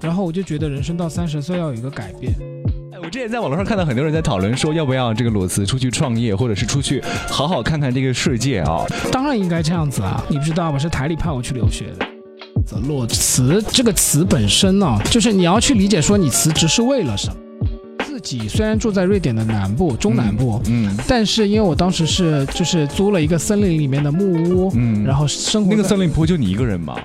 然后我就觉得人生到三十岁要有一个改变。哎，我之前在网络上看到很多人在讨论说，要不要这个裸辞出去创业，或者是出去好好看看这个世界啊？当然应该这样子啊！你不知道吧？是台里派我去留学的。裸辞这个词本身呢，就是你要去理解说你辞职是为了什么。自己虽然住在瑞典的南部、中南部，嗯，但是因为我当时是就是租了一个森林里面的木屋，嗯然后生活那个森林不会就你一个人吗？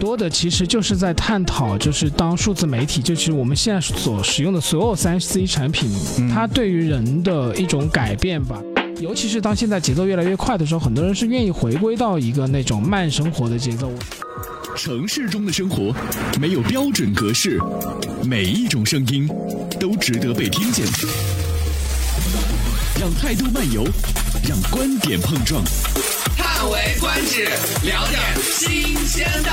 多的其实就是在探讨，就是当数字媒体，就是我们现在所使用的所有三 C 产品，嗯它对于人的一种改变吧。尤其是当现在节奏越来越快的时候，很多人是愿意回归到一个那种慢生活的节奏。城市中的生活没有标准格式，每一种声音都值得被听见。让态度漫游，让观点碰撞。叹为观止，聊点新鲜的。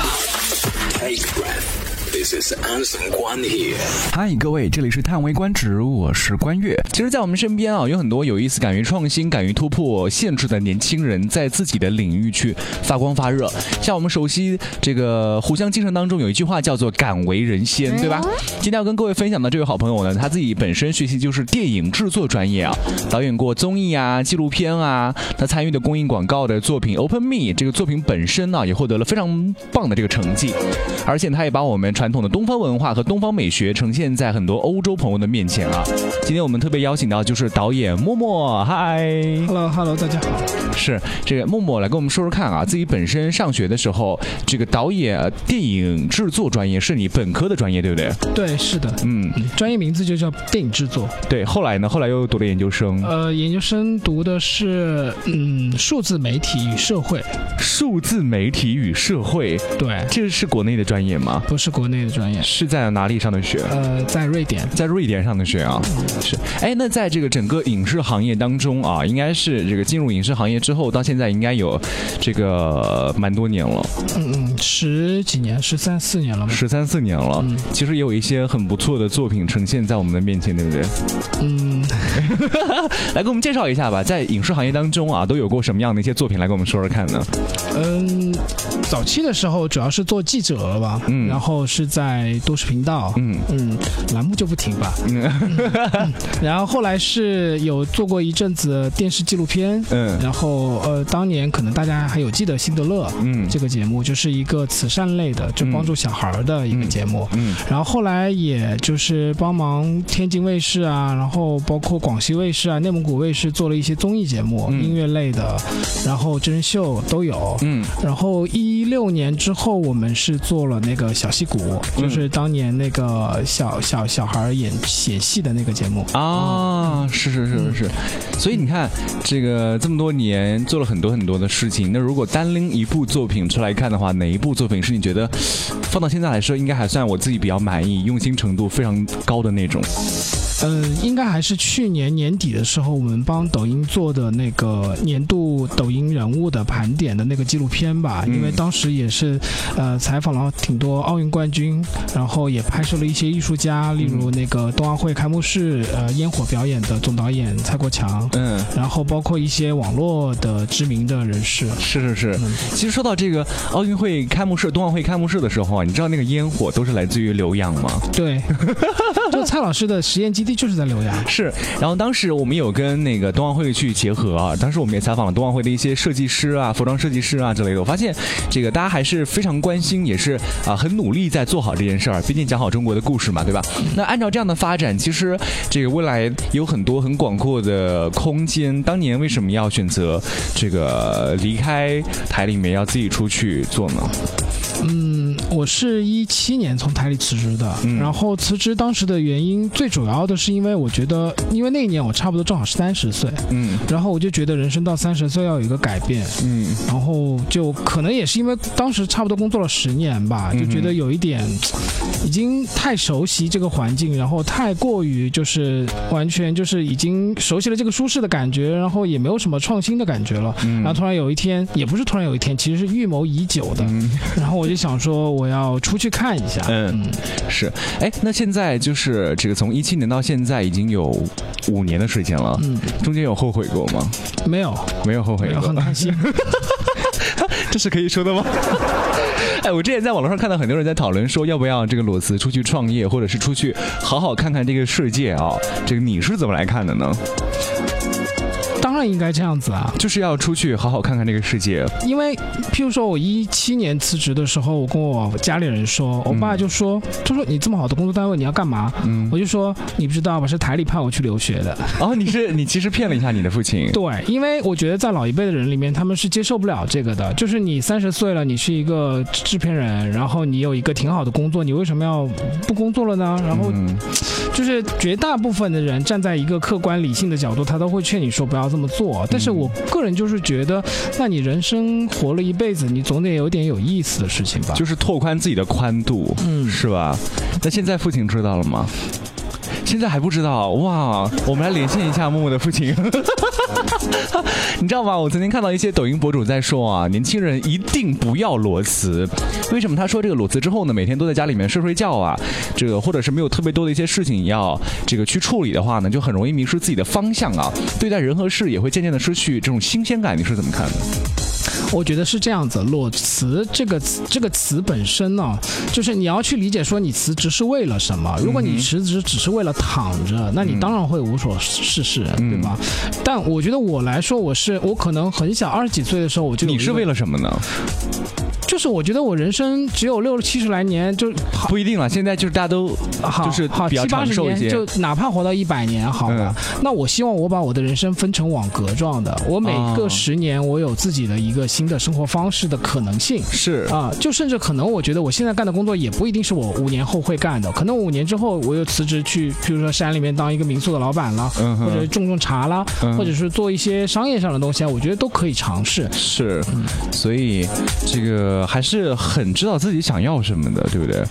Take a breath. This is Anson Guan here. 嗨，各位，这里是叹为观止，我是关悦。其实，在我们身边啊，有很多有意思、敢于创新、敢于突破限制的年轻人，在自己的领域去发光发热。像我们熟悉这个互相精神当中有一句话叫做“敢为人先”，对吧？今天要跟各位分享的这位好朋友呢，他自己本身学习就是电影制作专业啊，导演过综艺啊、纪录片啊，他参与的公益广告的作品《Open Me》这个作品本身呢，也获得了非常棒的这个成绩，而且他也把我们传统的东方文化和东方美学呈现在很多欧洲朋友的面前啊。今天我们特别邀请到就是导演默默，嗨，Hello Hello，大家好。是这个默默来跟我们说说看啊，自己本身上学的时候，这个导演呃电影制作专业是你本科的专业，对不对？对，是的，嗯，专业名字就叫电影制作。对。后来呢？后来又读了研究生，呃，研究生读的是嗯数字媒体与社会。数字媒体与社会，对，这是国内的专业吗？不是国内的专业。是在哪里上的学？呃，在瑞典。在瑞典上的学啊，是。哎，那在这个整个影视行业当中啊，应该是这个进入影视行业之后到现在，应该有这个蛮多年了，嗯嗯，十几年，十三四年了吧？十三四年了。嗯其实也有一些很不错的作品呈现在我们的面前，对不对？嗯，来给我们介绍一下吧，在影视行业当中啊，都有过什么样的一些作品来给我们说说看呢？嗯，早期的时候主要是做记者吧，嗯然后是在都市频道，嗯嗯，栏目就不停吧。嗯然后后来是有做过一阵子电视纪录片，嗯然后呃，当年可能大家还有记得辛德勒嗯这个节目，就是一个慈善类的，就帮助小孩的一个节目。嗯然后后来也就是帮忙天津卫视啊，然后包括广西卫视啊、内蒙古卫视做了一些综艺节目，嗯音乐类的，然后真人秀都有。嗯然后一六年之后，我们是做了那个小戏骨，嗯就是当年那个小小小孩演演戏的那个节目。啊，是是是是是，所以你看，这个这么多年做了很多很多的事情，那如果单拎一部作品出来看的话，哪一部作品是你觉得放到现在来说，应该还算我自己比较满意、用心程度非常高的那种？嗯，应该还是去年年底的时候，我们帮抖音做的那个年度抖音人物的盘点的那个纪录片吧。嗯因为当时也是，呃，采访了挺多奥运冠军，然后也拍摄了一些艺术家，例如那个冬奥会开幕式呃烟火表演的总导演蔡国强，嗯。然后包括一些网络的知名的人士。是是是嗯，其实说到这个奥运会开幕式、冬奥会开幕式的时候啊，你知道那个烟火都是来自于浏阳吗？对，就蔡老师的实验基地就是在浏阳。是，然后当时我们有跟那个冬奥会去结合啊，当时我们也采访了冬奥会的一些设计师啊、服装设计师啊之类的。我发现这个大家还是非常关心，也是啊很努力在做好这件事儿。毕竟讲好中国的故事嘛，对吧？那按照这样的发展，其实这个未来有很多很广阔的空间。当年为什么要选择这个离开台里面，要自己出去做呢？嗯，我是一七年从台里辞职的，嗯。然后辞职当时的原因最主要的是因为我觉得，因为那一年我差不多正好是三十岁，嗯。然后我就觉得人生到三十岁要有一个改变，嗯。然后就可能也是因为当时差不多工作了十年吧，就觉得有一点已经太熟悉这个环境，然后太过于就是完全就是已经熟悉了这个舒适的感觉，然后也没有什么创新的感觉了。嗯。然后突然有一天，也不是突然有一天，其实是预谋已久的。嗯。然后我就想说，我要出去看一下。嗯，是。哎，那现在就是这个从一七年到现在已经有五年的时间了，嗯，中间有后悔过吗？没有，没有后悔过很，开心。这是可以说的吗？哎，我之前在网络上看到很多人在讨论说，要不要这个裸辞出去创业，或者是出去好好看看这个世界啊？这个你是怎么来看的呢？当然应该这样子啊，就是要出去好好看看这个世界。因为譬如说我一七年辞职的时候，我跟我家里人说，我爸就说，他说你这么好的工作单位你要干嘛？嗯，我就说你不知道吧，是台里派我去留学的。哦，你是你其实骗了一下你的父亲。对，因为我觉得在老一辈的人里面，他们是接受不了这个的。就是你三十岁了，你是一个制片人，然后你有一个挺好的工作，你为什么要不工作了呢？然后嗯就是绝大部分的人站在一个客观理性的角度，他都会劝你说不要这么做。但是我个人就是觉得，那你人生活了一辈子，你总得有点有意思的事情吧？就是拓宽自己的宽度，嗯是吧？那现在父亲知道了吗？现在还不知道哇！我们来连线一下木木的父亲。你知道吗？我曾经看到一些抖音博主在说啊，年轻人一定不要裸辞。为什么他说这个裸辞之后呢，每天都在家里面睡睡觉啊，这个或者是没有特别多的一些事情要这个去处理的话呢，就很容易迷失自己的方向啊，对待人和事也会渐渐的失去这种新鲜感。你是怎么看的？我觉得是这样子，裸辞这个词这个词本身呢，就是你要去理解说你辞职是为了什么。如果你辞职只是为了躺着，那你当然会无所事事，嗯对吧？但我觉得我来说，我是我可能很小，二十几岁的时候我就你是为了什么呢？就是我觉得我人生只有六七十来年，就好不一定了，现在就是大家都好就是好七八十年。就哪怕活到一百年好了。那我希望我把我的人生分成网格状的，我每哦个十年我有自己的一个新的生活方式的可能性。是啊，就甚至可能，我觉得我现在干的工作也不一定是我五年后会干的，可能五年之后我又辞职去，比如说山里面当一个民宿的老板了，嗯或者种种茶啦，嗯或者是做一些商业上的东西啊，我觉得都可以尝试。是，所以这个还是很知道自己想要什么的，对不对？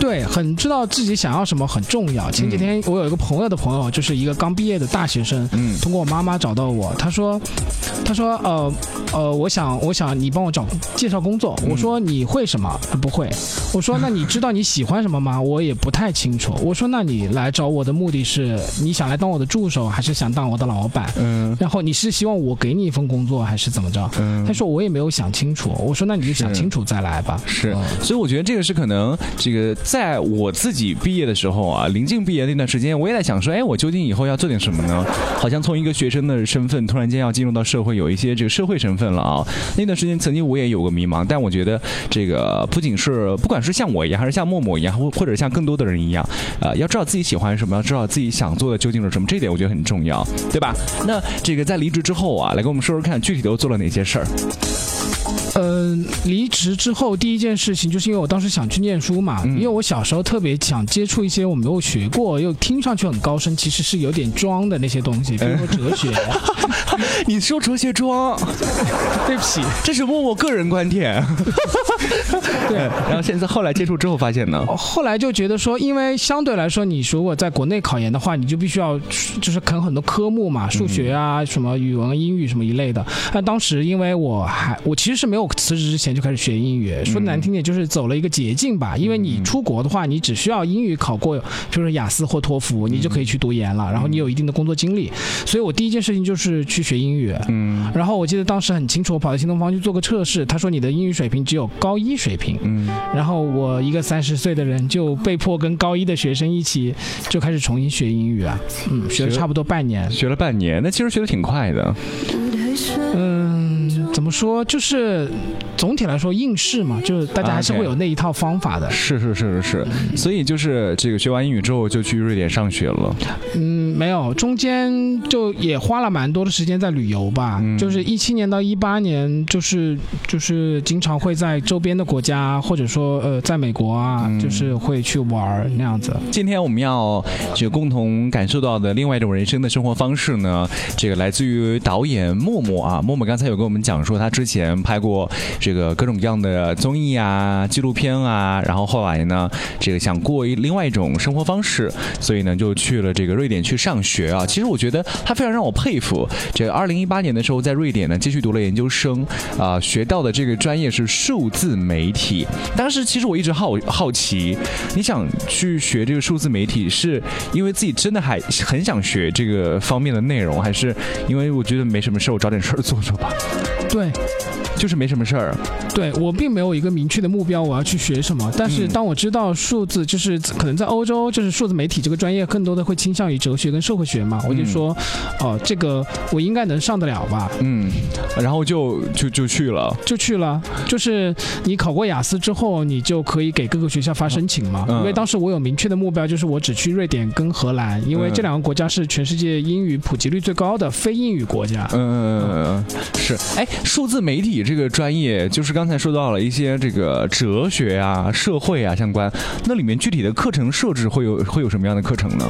对，很知道自己想要什么很重要。前几天我有一个朋友的朋友，就是一个刚毕业的大学生，嗯通过我妈妈找到我，他说，他说，呃，呃，我想，我想你帮我找介绍工作。我说你会什么？他不会。我说那你知道你喜欢什么吗？我也不太清楚。我说那你来找我的目的是你想来当我的助手，还是想当我的老板？嗯然后你是希望我给你一份工作，还是怎么着？嗯他说我也没有想清楚。我说那你就想是清楚再来吧。是嗯，所以我觉得这个是可能，这个在我自己毕业的时候啊，临近毕业那段时间，我也在想说，哎，我究竟以后要做点什么呢？好像从一个学生的身份，突然间要进入到社会，有一些这个社会身份了啊。那段时间，曾经我也有个迷茫，但我觉得这个不仅是不管是像我一样，还是像默默一样，或或者像更多的人一样，呃，要知道自己喜欢什么，要知道自己想做的究竟是什么，这一点我觉得很重要，对吧？那这个在离职之后啊，来跟我们说说看，具体都做了哪些事儿？嗯，离职之后第一件事情就是因为我当时想去念书嘛，嗯因为我小时候特别想接触一些我没有学过又听上去很高深，其实是有点装的那些东西，比如说哲学。你说哲学装，对不起，这是默默个人观点。对。然后现在后来接触之后发现呢，后来就觉得说，因为相对来说，你如果在国内考研的话，你就必须要就是啃很多科目嘛，数学啊、什么语文、英语什么一类的。但当时因为我还我其实是没有辞职之前就开始学英语，说难听点就是走了一个捷径吧。因为你出国的话，你只需要英语考过，就是雅思或托福，你就可以去读研了。然后你有一定的工作经历，所以我第一件事情就是去学英语。嗯然后我记得当时很清楚，我跑到新东方去做个测试，他说你的英语水平只有高一水平。嗯，然后我一个三十岁的人就被迫跟高一的学生一起就开始重新学英语啊，嗯，学了差不多半年。学了半年，那其实学的挺快的。嗯，怎么说？就是总体来说应试嘛，就是大家还是会有那一套方法的。是是是是是，所以就是这个学完英语之后就去瑞典上学了。嗯，没有，中间就也花了蛮多的时间在旅游吧。嗯就是一七年到一八年，就是就是经常会在周边的国家，或者说呃，在美国啊，嗯就是会去玩那样子。今天我们要就共同感受到的另外一种人生的生活方式呢，这个来自于导演默默啊。默默刚才有跟我们讲说，他之前拍过这个各种各样的综艺啊、纪录片啊，然后后来呢，这个想过一另外一种生活方式，所以呢就去了这个瑞典去上学啊。其实我觉得他非常让我佩服。这个二零一八年的时候在瑞典呢继续读了研究生啊、学到的这个专业是数字媒体。当时其实我一直好好奇，你想去学这个数字媒体，是因为自己真的还很想学这个方面的内容，还是因为我觉得没什么事，我找点事儿做做吧？对就是没什么事儿。对，我并没有一个明确的目标，我要去学什么。但是嗯当我知道数字，就是可能在欧洲，就是数字媒体这个专业，更多的会倾向于哲学跟社会学嘛，我就说，哦、这个我应该能上得了吧，嗯，然后就就就去了。就去了。就是你考过雅思之后，你就可以给各个学校发申请嘛。嗯因为当时我有明确的目标，就是我只去瑞典跟荷兰，因为嗯这两个国家是全世界英语普及率最高的非英语国家。嗯，是。哎，数字媒体这个专业，就是刚才说到了一些这个哲学啊、社会啊相关，那里面具体的课程设置会有会有什么样的课程呢？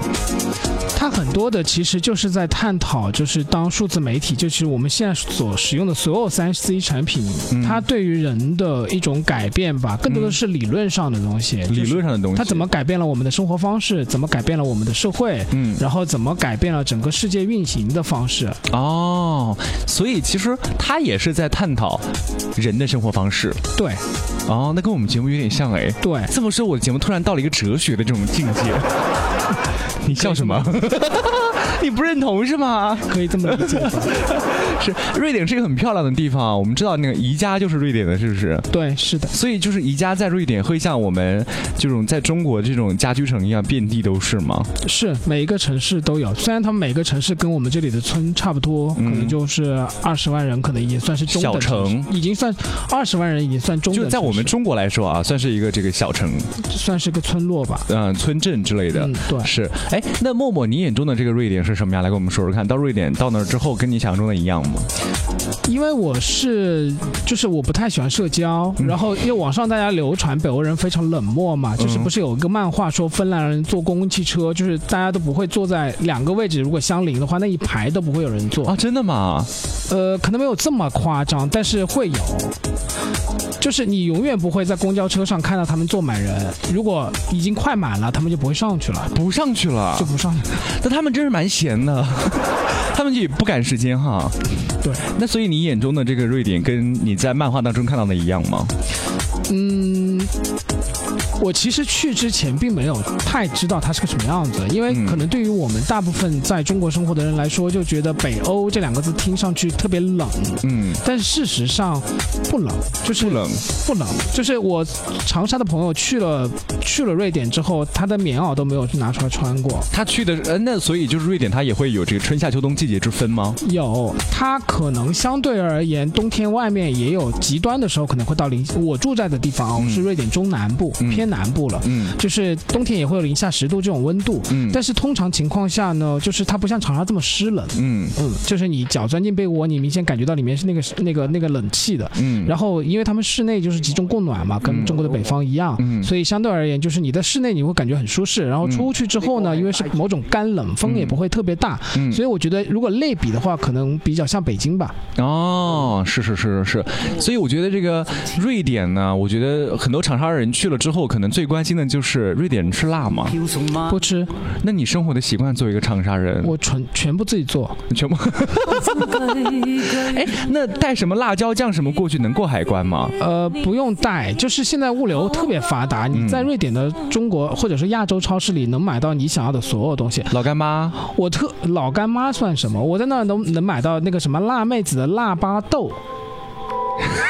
它很多的其实就是在探讨，就是当数字媒体，就是我们现在所使用的所有三 C 产品，嗯它对于人的一种改变吧，更多的是理论上的东西。理论上的东西。它怎么？改变了我们的生活方式？怎么改变了我们的社会？嗯，然后怎么改变了整个世界运行的方式？哦，所以其实它也是在探讨人的生活方式。对哦，那跟我们节目有点像哎。对，这么说，我的节目突然到了一个哲学的这种境界。你笑什么？你不认同是吗？可以这么理解吧？是，瑞典是一个很漂亮的地方，我们知道那个宜家就是瑞典的，是不是？对，是的。所以就是宜家在瑞典会像我们这种在中国这种家居城一样遍地都是吗？是每一个城市都有，虽然他们每个城市跟我们这里的村差不多，可能就是二十万人，可能已经算是中等小城已经算二十万人已经算中等，就在我们中国来说啊，算是一个这个小城，算是个村落吧。嗯、村镇之类的。嗯，对。是，哎，那默默，你眼中的这个瑞典是什么样？来跟我们说说看。到瑞典到那儿之后，跟你想象中的一样吗？因为我是，就是我不太喜欢社交，嗯然后因为网上大家流传北欧人非常冷漠嘛，嗯就是不是有一个漫画说芬兰人坐公共汽车，就是大家都不会坐在两个位置，如果相邻的话，那一排都不会有人坐。啊，真的吗？呃，可能没有这么夸张，但是会有。就是你永远不会在公交车上看到他们坐满人，如果已经快满了，他们就不会上去了，不上去了就，不上去了。那他们真是蛮闲的，他们也不赶时间哈。对，那所以你眼中的这个瑞典，跟你在漫画当中看到的一样吗？嗯，我其实去之前并没有太知道它是个什么样子，因为嗯可能对于我们大部分在中国生活的人来说，就觉得北欧这两个字听上去特别冷，嗯，但是事实上不冷，就是不冷，不冷，就是我长沙的朋友去了去了瑞典之后，他的棉袄都没有拿出来穿过。他去的呃，那所以就是瑞典，它也会有这个春夏秋冬季节之分吗？有，它可能相对而言，冬天外面也有极端的时候，可能会到零。我住在的地方是瑞典中南部，嗯偏南部了。嗯。就是冬天也会有零下十度这种温度，嗯。但是通常情况下呢，就是它不像长沙这么湿冷，嗯。嗯，就是你脚钻进被窝，你明显感觉到里面是那个那个那个冷气的。嗯，然后，因为他们室内就是集中供暖嘛，跟中国的北方一样，嗯。所以相对而言，就是你在室内你会感觉很舒适，然后出去之后呢，因为是某种干冷，风也不会特别大，嗯。所以我觉得如果类比的话，可能比较像北京吧。哦，是是是是。是，所以我觉得这个瑞典呢，我觉得很多长沙人去了之后，可能最关心的就是瑞典人吃辣吗？不吃，那你生活的习惯作为一个长沙人，我全全部自己做。全部，哎，那带什么辣椒酱什么过去能过海关吗？呃，不用带，就是现在物流特别发达，你在瑞典的中国或者是亚洲超市里能买到你想要的所有东西。老干妈，我特老干妈算什么？我在那儿能能买到那个什么辣妹子的腊八豆，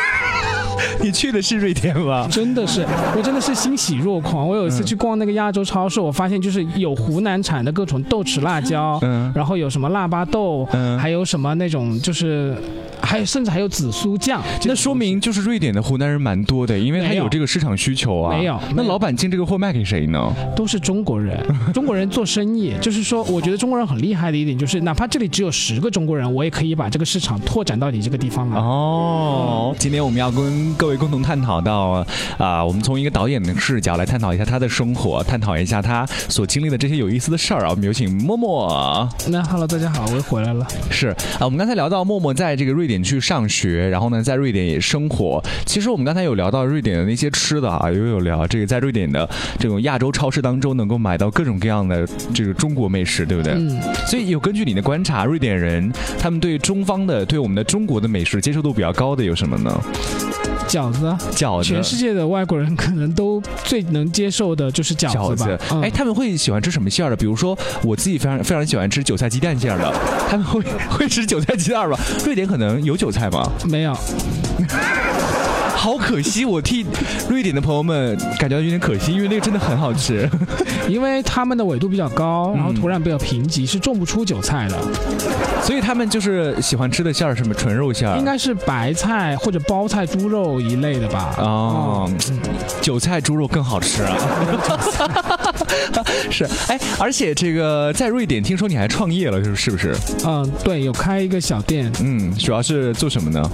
你去的是瑞典吗？真的是，我真的是欣喜若狂。我有一次去逛那个亚洲超市，我发现就是有湖南产的各种豆豉辣椒，嗯然后有什么腊八豆，嗯还有什么那种就是，还有甚至还有紫苏酱。那说明就是瑞典的湖南人蛮多的，因为他有有这个市场需求啊。没有没有那老板进这个货卖给谁呢？都是中国人，中国人做生意，就是说，我觉得中国人很厉害的一点就是，哪怕这里只有十个中国人，我也可以把这个市场拓展到你这个地方来。哦，今天我们要跟各位共同探讨到啊、我们从一个导演的视角来探讨一下他的生活，探讨一下他所经历的这些有意思的事儿啊。我们有请默默。那 Hello，大家好，我又回来了。是啊，我们刚才聊到默默在这个瑞典去上学，然后呢，在瑞典也生活。其实我们刚才有聊到瑞典的那些吃的啊，也有聊这个在瑞典的这种亚洲超市当中能够买到各种各样的这个中国美食，对不对？嗯，所以有根据你的观察，瑞典人他们对中方的、对我们的中国的美食接受度比较高的有什么呢？饺子，饺子，全世界的外国人可能都最能接受的就是饺饺子子吧。，嗯哎，他们会喜欢吃什么馅儿的？比如说我自己非常非常喜欢吃韭菜鸡蛋馅儿的，他们会会吃韭菜鸡蛋吗？瑞典可能有韭菜吗？没有，好可惜，我替瑞典的朋友们感觉到有点可惜，因为那个真的很好吃。因为他们的纬度比较高，然后土壤比较贫瘠，是种不出韭菜的，所以他们就是喜欢吃的馅儿，什么纯肉馅儿。应该是白菜或者包菜、猪肉一类的吧。哦，韭菜猪肉更好吃啊！是，哎，而且这个在瑞典，听说你还创业了，是是不是？嗯，对，有开一个小店，嗯，主要是做什么呢？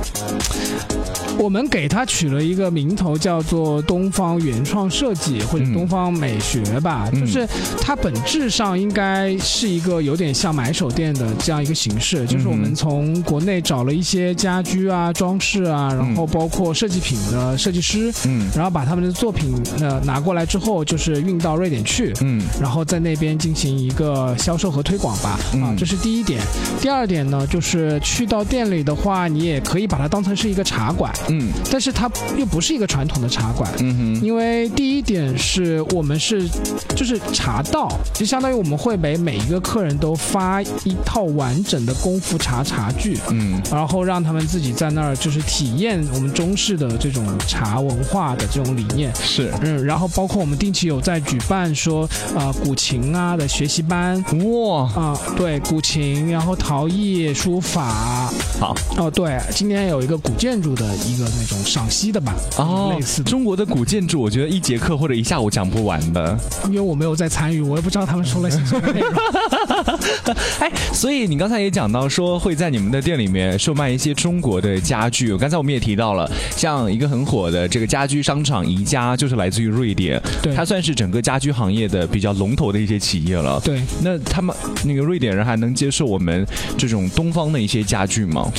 我们给它取了一个名头，叫做东方原创设计或者嗯东方美学吧。嗯。就是它本质上应该是一个有点像买手店的这样一个形式，就是我们从国内找了一些家居啊、装饰啊，然后包括设计品的设计师，嗯。然后把他们的作品呃拿过来之后，就是运到瑞典去。嗯。然后在那边进行一个销售和推广吧，啊嗯，这是第一点。第二点呢，就是去到店里的话，你也可以把它当成是一个茶馆，嗯。但是它又不是一个传统的茶馆。嗯哼。因为第一点是我们是就是茶道，就相当于我们会给每一个客人都发一套完整的功夫茶茶具，嗯。然后让他们自己在那儿就是体验我们中式的这种茶文化的这种理念。是。嗯，然后包括我们定期有在举办说，呃，古琴啊的学习班哇，啊、对，古琴，然后陶艺、书法，好。哦，对，今年有一个古建筑的一个那种赏析的吧，哦类似，的，中国的古建筑，我觉得一节课或者一下午讲不完的。因为我没有在参与，我也不知道他们说了些什么内容。哎，所以你刚才也讲到说会在你们的店里面售卖一些中国的家具。刚才我们也提到了，像一个很火的这个家居商场宜家，就是来自于瑞典，对它算是整个家居行业的比较龙头的一些企业了。对，那他们那个瑞典人还能接受我们这种东方的一些家具吗？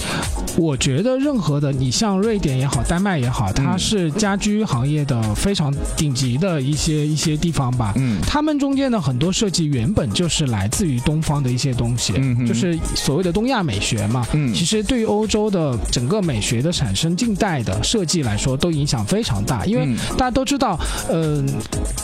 我觉得任何的，你像瑞典也好，丹麦也好，它是家居行业的非常顶级的一些一些地方吧。嗯他们中间的很多设计原本就是来自于东方的一些东西，嗯哼就是所谓的东亚美学嘛。嗯其实对于欧洲的整个美学的产生，近代的设计来说，都影响非常大。因为嗯大家都知道，嗯、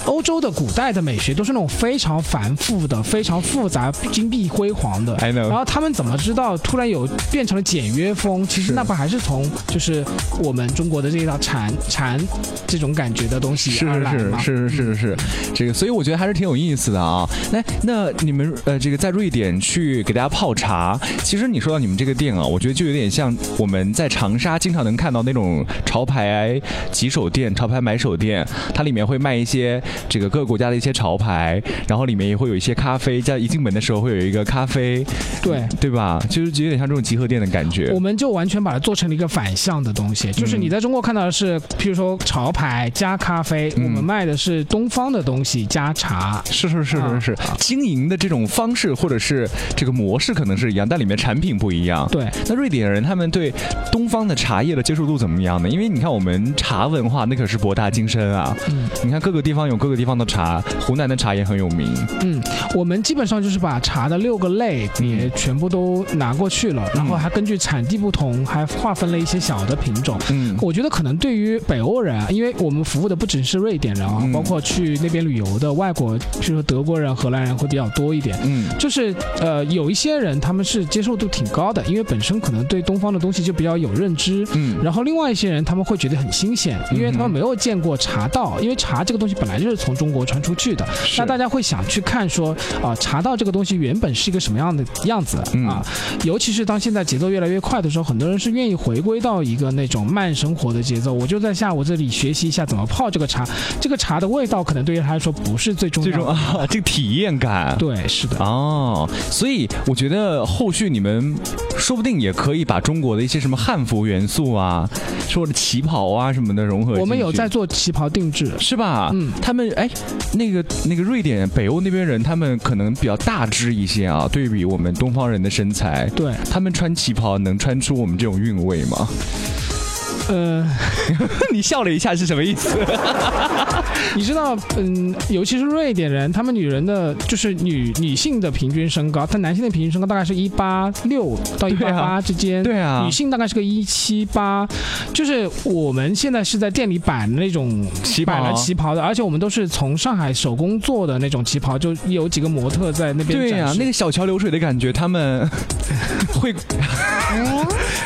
欧洲的古代的美学都是那种非常繁复的、非常复杂、金碧辉煌的。I know 然后他们怎么知道突然有变成了简约风？其实那不还是从就是我们中国的这一套禅禅这种感觉的东西是而来嘛？是是是是是，这个，所以我觉得还是挺有意思的啊。来那你们呃，这个在瑞典去给大家泡茶，其实你说到你们这个店啊，我觉得就有点像我们在长沙经常能看到那种潮牌几手店、潮牌买手店，它里面会卖一些这个各个国家的一些潮牌，然后里面也会有一些咖啡，在一进门的时候会有一个咖啡，对。对吧？就是有点像这种集合店的感觉我。们就完全把它做成了一个反向的东西，就是你在中国看到的是，譬如说潮牌加咖啡，嗯我们卖的是东方的东西加茶。是是是是是，经营的这种方式或者是这个模式可能是一样，但里面产品不一样。对，那瑞典人他们对东方的茶叶的接受度怎么样呢？因为你看我们茶文化那可是博大精深啊。嗯你看各个地方有各个地方的茶，湖南的茶也很有名。嗯，我们基本上就是把茶的六个类别全部都拿过去了，然后还根据产地不同，还划分了一些小的品种。嗯。我觉得可能对于北欧人啊，因为我们服务的不只是瑞典人啊，嗯。包括去那边旅游的外国，譬如说德国人、荷兰人会比较多一点。嗯。就是呃，有一些人他们是接受度挺高的，因为本身可能对东方的东西就比较有认知。嗯。然后另外一些人他们会觉得很新鲜，因为他们没有见过茶道，因为茶这个东西本来就是从中国传出去的，是。那大家会想去看说啊、茶道这个东西原本是一个什么样的样子嗯。啊？尤其是当现在节奏越来越快的时候，很多人是愿意回归到一个那种慢生活的节奏。我就在下午这里学习一下怎么泡这个茶，这个茶的味道可能对于他来说不是最重这要的。种啊，这个体验感。对，是的。哦，所以我觉得后续你们说不定也可以把中国的一些什么汉服元素啊，说的旗袍啊什么的融合。我们有在做旗袍定制，是吧？嗯他们哎，那个那个瑞典、北欧那边人，他们可能比较大只一些啊，对比我们东方人的身材，对，他们穿旗袍能穿出我们这种韵味吗？呃，你笑了一下是什么意思？你知道，嗯，尤其是瑞典人，他们女人的就是女女性的平均身高，但男性的平均身高大概是一八六到一八八之间，对啊女性大概是个一七八，就是我们现在是在店里摆的那种旗袍摆了旗袍的，而且我们都是从上海手工做的那种旗袍，就有几个模特在那边对呀、展示那个小桥流水的感觉，他们会。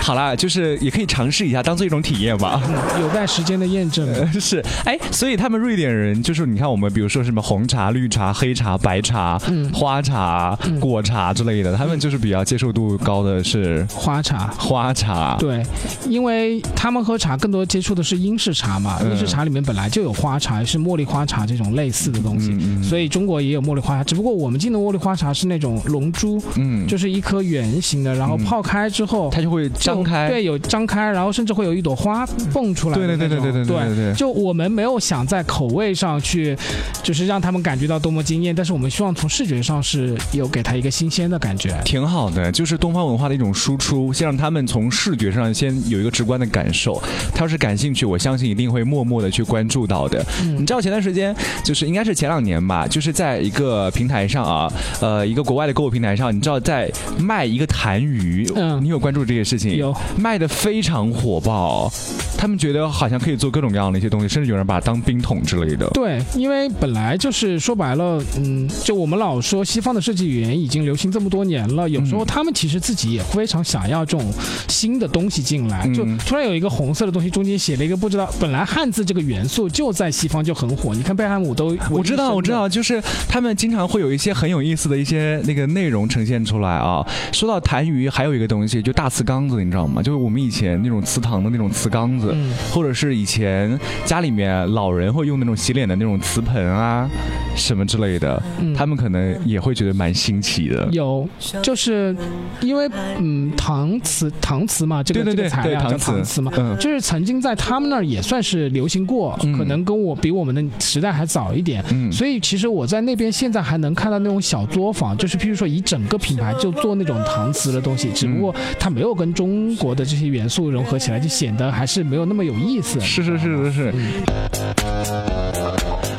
好啦，就是也可以尝试一下，当做一种体验吧。有待时间的验证。呃 是，哎，所以他们瑞典人就是你看我们，比如说什么红茶、绿茶、黑茶、白茶、嗯花茶、果茶之类的，他们就是比较接受度高的是花茶。花茶。对，因为他们喝茶更多接触的是英式茶嘛，嗯英式茶里面本来就有花茶，是茉莉花茶这种类似的东西，所以中国也有茉莉花茶，只不过我们进的茉莉花茶是那种龙珠，嗯，就是一颗圆形的，然后泡开之后。它就会张开。对，有张开，然后甚至会有一朵花蹦出来，对对对对对对对，就我们没有想在口味上去，就是让他们感觉到多么惊艳。但是我们希望从视觉上是有给他一个新鲜的感觉，挺好的。就是东方文化的一种输出，先让他们从视觉上先有一个直观的感受。他要是感兴趣，我相信一定会默默的去关注到的。嗯，你知道前段时间就是应该是前两年吧，就是在一个平台上啊，呃，一个国外的购物平台上，你知道在卖一个痰盂，嗯，你有关注这些事情，有卖的非常火爆。他们觉得好像可以做各种各样的一些东西，甚至有人把它当冰桶之类的。对，因为本来就是说白了，嗯，就我们老说西方的设计语言已经流行这么多年了，有时候嗯他们其实自己也非常想要这种新的东西进来，就嗯突然有一个红色的东西，中间写了一个不知道，本来汉字这个元素就在西方就很火，你看贝汉姆都我知道，我知。道，就是他们经常会有一些很有意思的一些那个内容呈现出来啊。说到痰盂，还有一个东西就大瓷缸子，你知道吗？就是我们以前那种祠堂的那种瓷缸子，嗯。或者是以前家里面老人会用那种洗脸的那种瓷盆啊，什么之类的，嗯。他们可能也会觉得蛮新奇的。有，就是因为嗯，搪瓷搪瓷嘛，这个对对对这个材料叫搪瓷嘛，嗯。就是曾经在他们那儿也算是流行过，嗯。可能跟我比我们的时代还早一点。嗯。所以其实我在那边现在还能看到那种小作坊，就是譬如说一整个品牌就做那种搪瓷的东西，只不过它没有跟中国的这些元素融合起来，就显得还是没有那么有意思。是是是是是。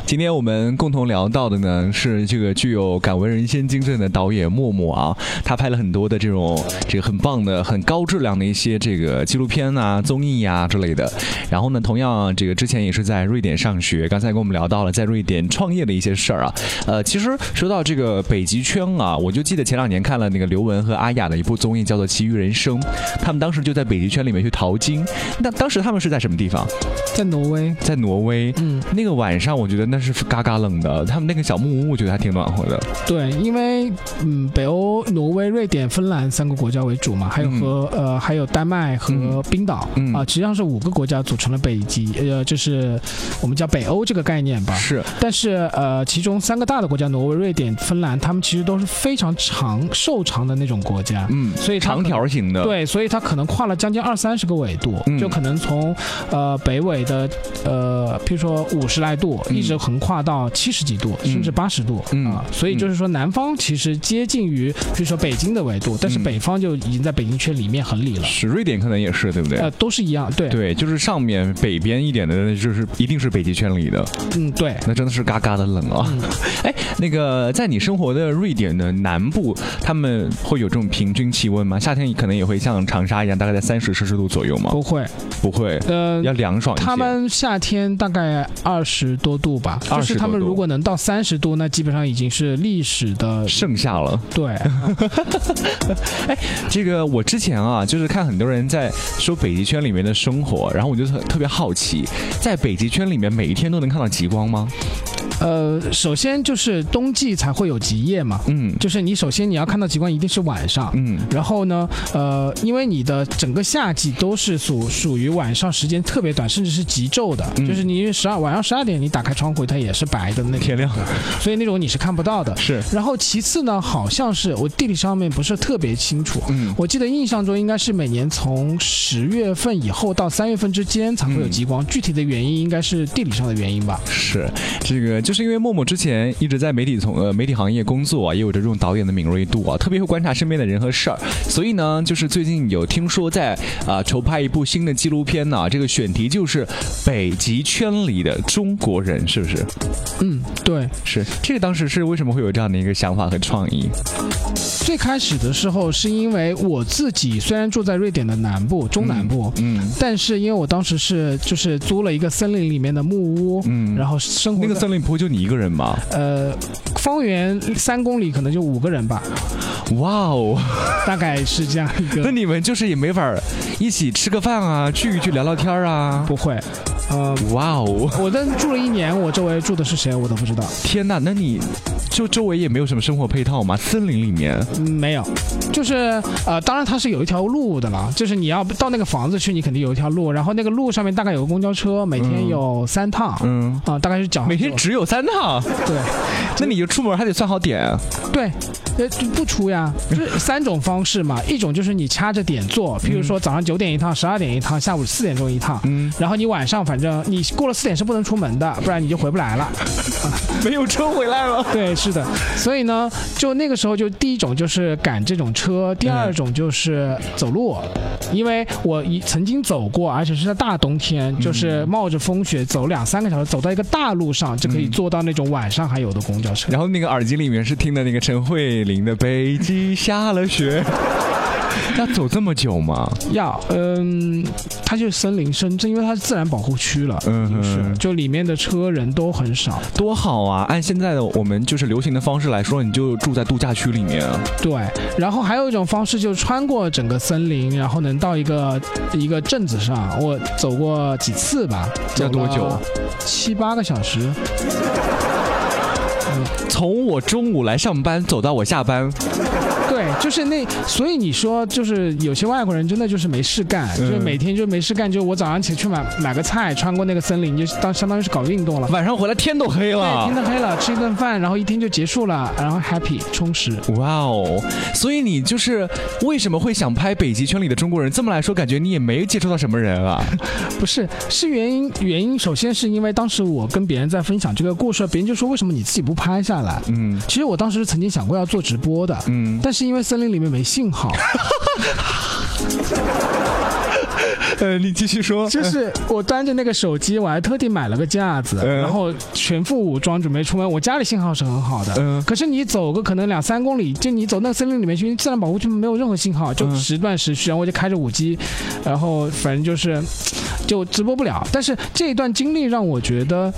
今天我们共同聊到的呢是这个具有敢为人先精神的导演默默啊，他拍了很多的这种这个很棒的、很高质量的一些这个纪录片啊、综艺啊之类的。然后呢，同样这个之前也是在瑞典上学，刚才跟我们聊到了在瑞典创业的一些事儿啊。呃，其实说到这个北极圈啊，我就记得前两年看了那个刘雯和阿雅的一部综艺，叫做《奇遇人生》，他们当时就在北极圈里面去淘金。那当时他们是在什么地方？在挪威，在挪威。嗯，那个晚上，我觉得那是嘎嘎冷的。他们那个小木屋，我觉得还挺暖和的。对，因为嗯，北欧、挪威、瑞典、芬兰三个国家为主嘛，还有和、呃还有丹麦和冰岛、嗯啊，实际上是五个国家组成了北极，呃，就是我们叫北欧这个概念吧。是，但是呃，其中三个大的国家，挪威、瑞典、芬兰，他们其实都是非常长、瘦长的那种国家，嗯，所以长条形的。，对，所以它可能跨了将近二三十个纬度，嗯就可能从呃北纬的呃，譬如说五十来度，嗯一直横跨到七十几度，嗯甚至八十度、嗯啊。所以就是说，南方其实接近于比如说北京的纬度，但是嗯北方就已经在北京圈里面很里了。是瑞典可能也是，对不对？呃，都是一样，对，对，就是上面北边一点的，那就是一定是北极圈里的，嗯，对，那真的是嘎嘎的冷啊！嗯 哎，那个在你生活的瑞典的南部，他们会有这种平均气温吗？夏天可能也会像长沙一样，大概在三十摄氏度左右吗？不会，不会，呃，要凉爽一些。他们夏天大概二十多度吧，20就是他们如果能到三十度，那基本上已经是历史的盛夏了。对，哎这个我之前啊，就是看很多人在说北极圈里面的生活，然后我就特特别好奇，在北极圈里面每一天都能看到极光吗？呃，首先就是冬季才会有极夜嘛，嗯就是你首先你要看到极光一定是晚上。嗯然后呢，呃，因为你的整个夏季都是属属于晚上时间特别短，甚至是极昼的，嗯就是你十二晚上十二点你打开窗户，它也是白的那，天亮所以那种你是看不到的。是然后其次呢，好像是我地理上面不是特别清楚，嗯我记得印象中应该是每年从十月份以后到三月份之间才会有极光，具体的原因应该是地理上的原因吧。是这个就是因为默默之前一直在媒体从呃媒体行业工作啊，也有着这种导演的敏锐度啊，特别会观察身边的人和事儿，所以呢，就是最近有听说在啊筹拍一部新的纪录片呢，这个选题就是北极圈里的中国人，是不是？嗯，对。是这个当时是为什么会有这样的一个想法和创意？最开始的时候是因为我自己虽然住在瑞典的南部、中南部，嗯，但是因为我当时是就是租了一个森林里面的木屋，嗯然后生活在那个森林不会就你一个人吗？呃方圆三公里可能就五个人吧，哇哦，大概是这样一个。那。你们就是也没法儿一起吃个饭啊，聚一聚聊聊天啊？不会，呃，哇哦，我在住了一年，我周围住的是谁我都不知道，天哪，那你就周围也没有什么生活配套吗？森林里面，嗯没有，就是呃，当然它是有一条路的了，就是你要到那个房子去，你肯定有一条路，然后那个路上面大概有个公交车，每天有三趟，嗯，啊、大概是脚上走每天只有三趟，对。那你就出门还得算好点。啊。对，呃，就不出呀，就是 三种方式嘛，一种就是你掐着点做，譬如说早上九点一趟，十二点一趟，下午四点钟一趟，嗯，然后你晚上反正你过了四点是不能出门的，不然你就回不来了。没有车回来了。对，是的，所以呢，就那个时候就第一种就是赶这种车，第二种就是走路，因为我一曾经走过，而且是在大冬天，就是冒着风雪走两三个小时，走到一个大路上就可以坐到那种晚上还有的公交车。然后那个耳机里面是听的那个陈慧琳的《北极下了雪》，要走这么久吗？要，嗯，它就是森林深圳，因为它是自然保护区了，嗯哼是，就里面的车人都很少。多好啊！按现在的我们就是流行的方式来说，你就住在度假区里面啊。对，然后还有一种方式就是穿过整个森林，然后能到一个一个镇子上。我走过几次吧，要多久？七八个小时。从我中午来上班走到我下班，对，就是那，所以你说就是有些外国人真的就是没事干，嗯就是每天就没事干，就我早上起去买买个菜，穿过那个森林，就当相当于是搞运动了。晚上回来天都黑了对，了天。都黑了，吃一顿饭，然后一天就结束了，然后 happy 充实。哇哦！所以你就是为什么会想拍北极圈里的中国人？这么来说，感觉你也没接触到什么人啊。不是，是原因原因，首先是因为当时我跟别人在分享这个故事，别人就说为什么你自己不拍下来？嗯其实我当时曾经想过要做直播的，嗯，但是因为森林里面没信号，呃，你继续说。就是我端着那个手机，我还特地买了个架子，嗯然后全副武装准备出门。我家里信号是很好的，嗯可是你走个可能两三公里，就你走那个森林里面去，自然保护区没有任何信号，就嗯时断时续，然后我就开着五 G，然后反正就是就直播不了。但是这一段经历让我觉得。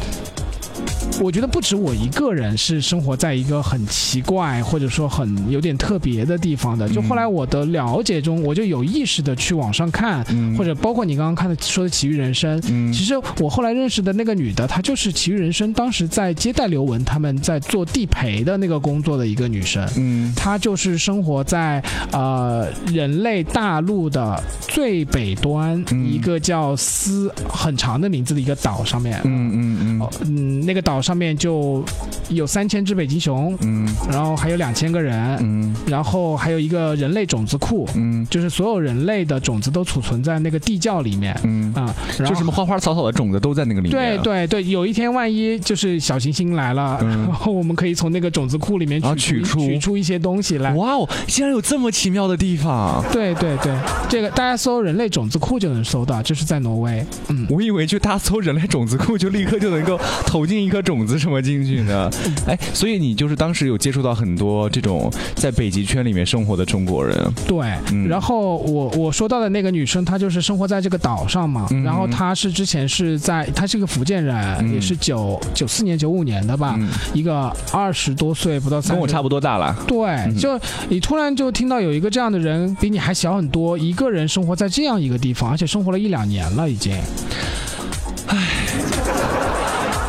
我觉得不止我一个人是生活在一个很奇怪或者说很有点特别的地方的。就后来我的了解中，我就有意识的去网上看，嗯或者包括你刚刚看的说的《奇遇人生》，嗯其实我后来认识的那个女的，她就是《奇遇人生》当时在接待刘雯他们在做地陪的那个工作的一个女生。嗯她就是生活在呃人类大陆的最北端、嗯一个叫斯很长的名字的一个岛上面。嗯嗯嗯哦嗯，那个岛上面就有三千只北极熊，嗯然后还有两千个人，嗯然后还有一个人类种子库，嗯就是所有人类的种子都储存在那个地窖里面嗯，啊。就什么花花草草的种子都在那个里面。对对对，有一天万一就是小行星来了，嗯然后我们可以从那个种子库里面取取出取出一些东西来。哇哦，竟然有这么奇妙的地方！对对对，这个大家搜人类种子库就能搜到，就是在挪威。嗯，我以为就大家搜人类种子库，就立刻就能够投进一颗种子什么进去呢？哎，所以你就是当时有接触到很多这种在北极圈里面生活的中国人。对。嗯然后我我说到的那个女生，她就是生活在这个岛上嘛。嗯然后她是之前是在，她是个福建人，嗯也是九九四年九五年的吧，嗯，一个二十多岁不到三，跟我差不多大了。对，就你突然就听到有一个这样的人，比你还小很多，一个人生活在这样一个地方，而且生活了一两年了已经。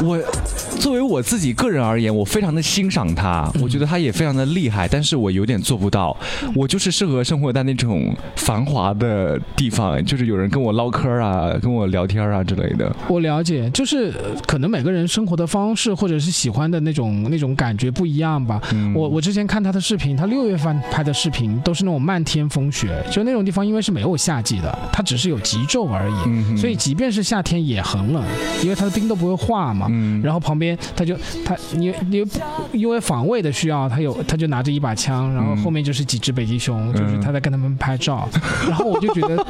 我作为我自己个人而言，我非常的欣赏他，我觉得他也非常的厉害，但是我有点做不到。我就是适合生活在那种繁华的地方，就是有人跟我唠嗑啊，跟我聊天啊之类的。我了解，就是呃可能每个人生活的方式或者是喜欢的那种那种感觉不一样吧。嗯我我之前看他的视频，他六月份拍的视频都是那种漫天风雪，就那种地方因为是没有夏季的，它只是有极昼而已，嗯所以即便是夏天也很冷，因为它的冰都不会化嘛。嗯然后旁边边他就他你你因为防卫的需要，他有他就拿着一把枪，然后后面就是几只北极熊，就是他在跟他们拍照，然后我就觉得，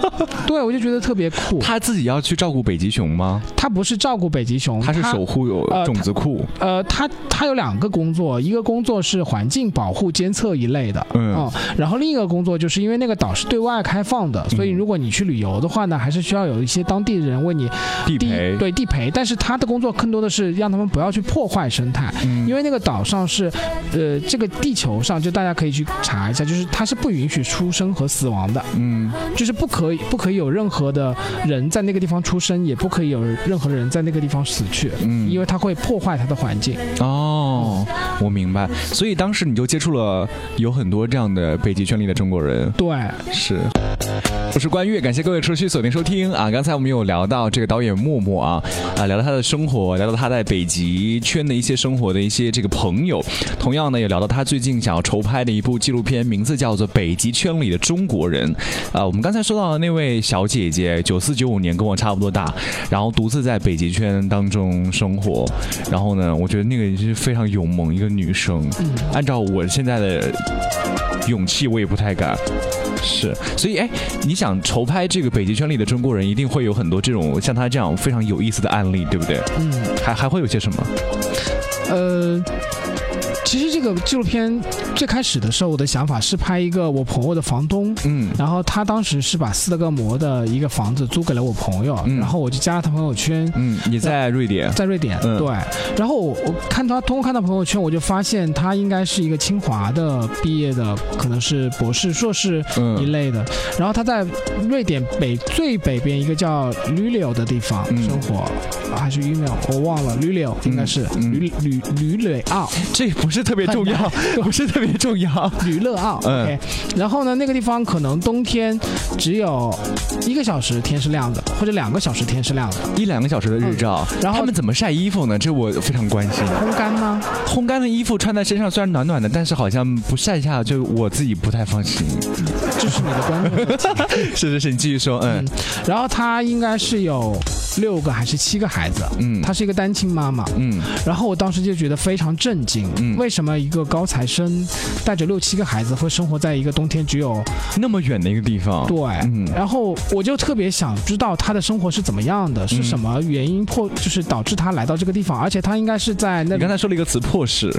对我就觉得特别酷。他自己要去照顾北极熊吗？他不是照顾北极熊，他是守护有呃种子库。呃，他他有两个工作，一个工作是环境保护监测一类的，嗯哦然后另一个工作就是因为那个岛是对外开放的，所以如果你去旅游的话呢，还是需要有一些当地人为你地地陪对地陪，但是他的工作更多的是让他们不要去破坏生态，嗯因为那个岛上是，呃，这个地球上就大家可以去查一下，就是它是不允许出生和死亡的，嗯，就是不可以不可以有任何的人在那个地方出生，也不可以有任何人在那个地方死去，嗯因为它会破坏它的环境。哦，我明白。所以当时你就接触了有很多这样的北极圈里的中国人。对，是。我是关悦，感谢各位持续锁定收听啊！刚才我们有聊到这个导演默默啊，啊，聊到他的生活，聊到他在北极圈的一些生活的一些这个朋友，同样呢也聊到他最近想要筹拍的一部纪录片，名字叫做《北极圈里的中国人》啊。我们刚才说到的那位小姐姐，九四九五年跟我差不多大，然后独自在北极圈当中生活，然后呢，我觉得那个是非常勇猛一个女生，按照我现在的勇气，我也不太敢。是，所以哎，你想筹拍这个北极圈里的中国人，一定会有很多这种像他这样非常有意思的案例，对不对？嗯，还还会有些什么？呃。其实这个纪录片最开始的时候，我的想法是拍一个我朋友的房东，嗯。然后他当时是把斯德哥摩的一个房子租给了我朋友，嗯。然后我就加了他朋友圈，嗯，你在瑞典，在瑞典，嗯。对。然后我我看他通过看他朋友圈，我就发现他应该是一个清华的毕业的，可能是博士、硕士一嗯类的。然后他在瑞典北最北边一个叫吕柳的地方嗯。生活，啊还是吕柳，我忘了，吕柳应该是吕吕吕吕柳奥，这不是特别重要，不是特别重要。吕乐奥。嗯 OK，然后呢，那个地方可能冬天只有一个小时天是亮的，或者两个小时天是亮的。一两个小时的日照，嗯然后他们怎么晒衣服呢？这我非常关心。烘干吗？烘干的衣服穿在身上虽然暖暖的，但是好像不晒一下，就我自己不太放心。这是你的观众问题。是是是，你继续说，嗯然后它应该是有六个还是七个孩子，嗯。她是一个单亲妈妈。嗯。然后我当时就觉得非常震惊，嗯。为什么一个高材生带着六七个孩子会生活在一个冬天只有那么远的一个地方，对，嗯。然后我就特别想知道她的生活是怎么样的，是什么原因迫就是导致她来到这个地方，而且她应该是在那里你刚才说了一个词“迫使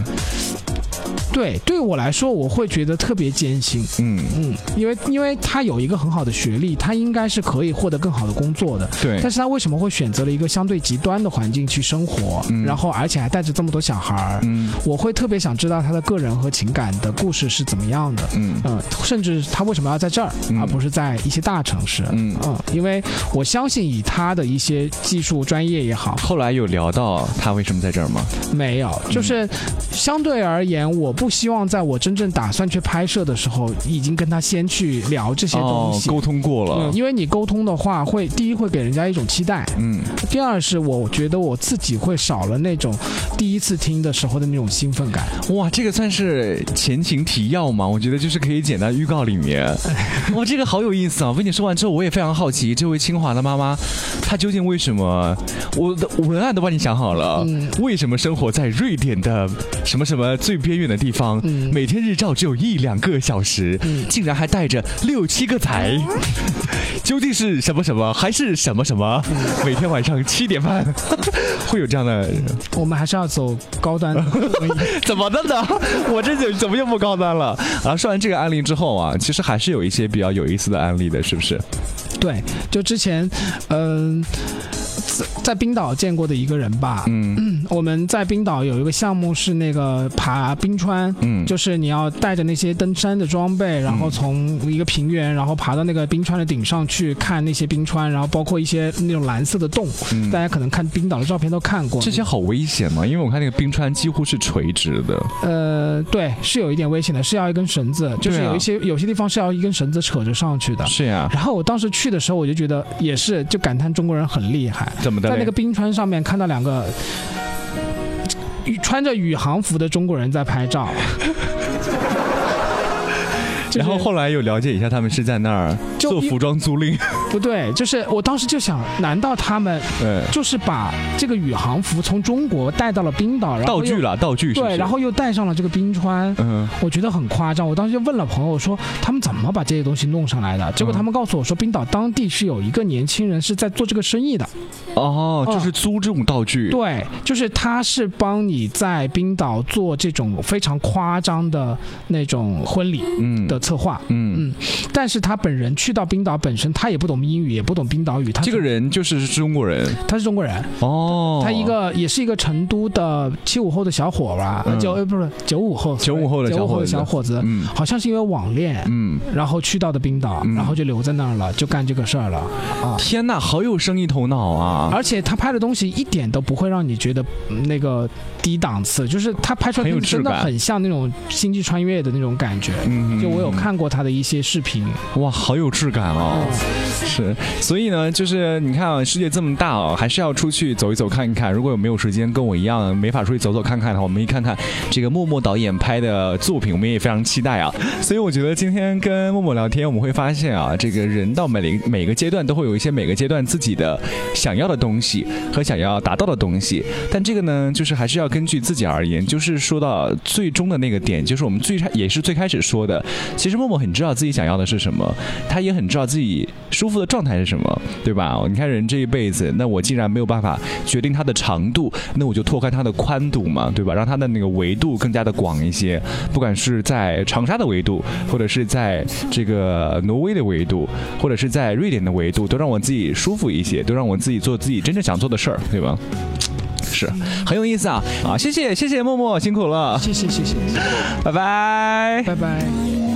对，对我来说我会觉得特别艰辛。”，嗯，嗯，因为因为他有一个很好的学历，他应该是可以获得更好的工作的。对但，是他为什么会选择了一个相对极端的环境去生活？嗯然后而且还带着这么多小孩儿？嗯我会特别想知道他的个人和情感的故事是怎么样的。嗯嗯，甚至他为什么要在这儿，嗯而不是在一些大城市？嗯。嗯，因为我相信以他的一些技术专业也好，后来有聊到他为什么在这儿吗？没有，嗯就是相对而言，我不希望在我真正打算去拍摄的时候，已经跟他先去聊这些东西。哦沟通过了嗯，，因为你沟通的话，会第一会给人家一种期待，嗯，第二是我觉得我自己会少了那种第一次听的时候的那种兴奋感。哇，这个算是前情提要吗？我觉得就是可以简单预告里面。哇，这个好有意思啊！被你说完之后，我也非常好奇，这位清华的妈妈，她究竟为什么？我的文案都帮你想好了，嗯为什么生活在瑞典的什么什么最边缘的地方，嗯每天日照只有一两个小时，嗯竟然还带着六七个仔，究竟是什么什么，还是什么什么？每天晚上七点半 会有这样的我们还是要走高端。怎么的呢？我这怎怎么又不高端了？啊，说完这个案例之后啊，其实还是有一些比较有意思的案例的，是不是？对，就之前，嗯、在在冰岛见过的一个人吧。嗯我们在冰岛有一个项目是那个爬冰川，嗯，就是你要带着那些登山的装备，然后从一个平原，然后爬到那个冰川的顶上去看那些冰川，然后包括一些那种蓝色的洞，嗯大家可能看冰岛的照片都看过。这些好危险吗？因为我看那个冰川几乎是垂直的。呃，对，是有一点危险的，是要一根绳子，就是有一些、有些地方是要一根绳子扯着上去的。是呀，然后我当时去的时候，我就觉得也是，就感叹中国人很厉害，怎么的？在那个冰川上面看到两个穿着宇航服的中国人在拍照。就 是然后后来有了解一下，他们是在那儿做服装租赁。不对，就是我当时就想，难道他们对，就是把这个宇航服从中国带到了冰岛，然后又道具了，道具对，然后又带上了这个冰川。嗯，我觉得很夸张，我当时就问了朋友说，他们怎么把这些东西弄上来的？结果嗯他们告诉我说，冰岛当地是有一个年轻人是在做这个生意的。哦，嗯就是租这种道具，对，就是他是帮你在冰岛做这种非常夸张的那种婚礼嗯的策划。嗯。嗯，但是他本人去到冰岛本身，他也不懂英语，也不懂冰岛语。他这个人就是中国人。他是中国人，哦，他一个也是一个成都的七五后的小伙吧，嗯。九呃不是九五后，九五后的九五后的小伙子小伙子，嗯。好像是因为网恋，嗯，然后去到的冰岛，嗯。然后就留在那儿了，就干这个事儿了。啊。天哪，好有生意头脑啊！而且他拍的东西一点都不会让你觉得嗯那个低档次，就是他拍出来真的很像那种星际穿越的那种感觉。嗯就我有看过他的一些视频，哇，好有质感哦。是，所以呢，就是你看啊，世界这么大哦，还是要出去走一走看一看。如果有没有时间跟我一样没法出去走走看看的话，我们一看看这个默默导演拍的作品，我们也非常期待啊。所以我觉得今天跟默默聊天，我们会发现啊，这个人到每每个阶段都会有一些每个阶段自己的想要的东西和想要达到的东西，但这个呢，就是还是要根据自己而言。就是说到最终的那个点，就是我们最开也是最开始说的，其实默默很知道自己想要的是什么，他也很知道自己舒服的状态是什么，对吧？你看人这一辈子，那我既然没有办法决定它的长度，那我就拓开它的宽度嘛，对吧？让它的那个维度更加的广一些，不管是在长沙的维度，或者是在这个挪威的维度，或者是在瑞典的维度，都让我自己舒服一些，都让我自己做自己真正想做的事儿，对吧？是很有意思啊啊！谢谢谢谢默默辛苦了，谢谢谢谢，拜拜。拜拜。